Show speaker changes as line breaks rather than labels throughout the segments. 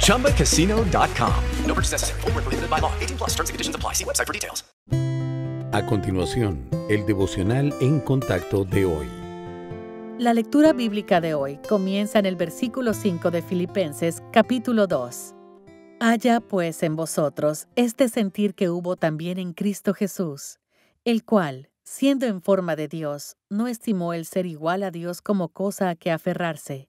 ChumbaCasino.com.
No purchase necessary. Void where prohibited by law. 18 plus terms and conditions apply. See website for details.
A continuación, el devocional en contacto de hoy.
La lectura bíblica de hoy comienza en el versículo 5 de Filipenses capítulo 2. Haya pues en vosotros este sentir que hubo también en Cristo Jesús, el cual, siendo en forma de Dios, no estimó el ser igual a Dios como cosa a que aferrarse,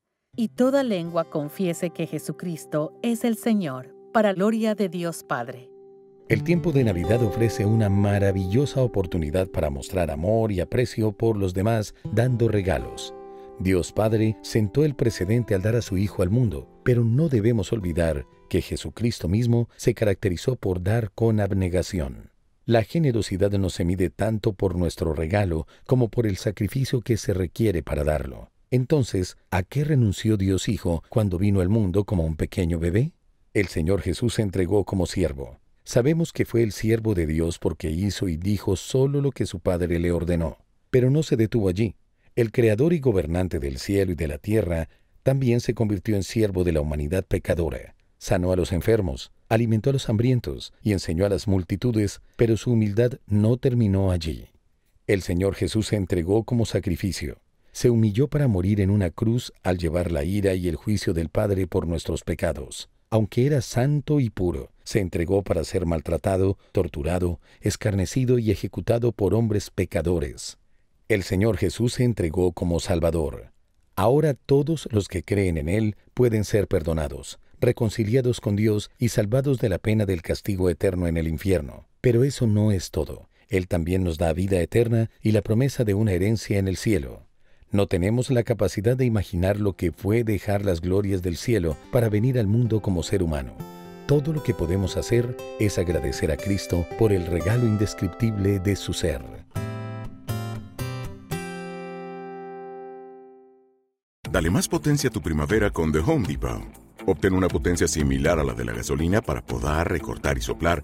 y toda lengua confiese que Jesucristo es el Señor, para gloria de Dios Padre.
El tiempo de Navidad ofrece una maravillosa oportunidad para mostrar amor y aprecio por los demás dando regalos. Dios Padre sentó el precedente al dar a su Hijo al mundo, pero no debemos olvidar que Jesucristo mismo se caracterizó por dar con abnegación. La generosidad no se mide tanto por nuestro regalo como por el sacrificio que se requiere para darlo. Entonces, ¿a qué renunció Dios Hijo cuando vino al mundo como un pequeño bebé? El Señor Jesús se entregó como siervo. Sabemos que fue el siervo de Dios porque hizo y dijo solo lo que su Padre le ordenó. Pero no se detuvo allí. El Creador y gobernante del cielo y de la tierra también se convirtió en siervo de la humanidad pecadora. Sanó a los enfermos, alimentó a los hambrientos y enseñó a las multitudes, pero su humildad no terminó allí. El Señor Jesús se entregó como sacrificio. Se humilló para morir en una cruz al llevar la ira y el juicio del Padre por nuestros pecados. Aunque era santo y puro, se entregó para ser maltratado, torturado, escarnecido y ejecutado por hombres pecadores. El Señor Jesús se entregó como Salvador. Ahora todos los que creen en Él pueden ser perdonados, reconciliados con Dios y salvados de la pena del castigo eterno en el infierno. Pero eso no es todo. Él también nos da vida eterna y la promesa de una herencia en el cielo. No tenemos la capacidad de imaginar lo que fue dejar las glorias del cielo para venir al mundo como ser humano. Todo lo que podemos hacer es agradecer a Cristo por el regalo indescriptible de su ser.
Dale más potencia a tu primavera con The Home Depot. Obtén una potencia similar a la de la gasolina para podar, recortar y soplar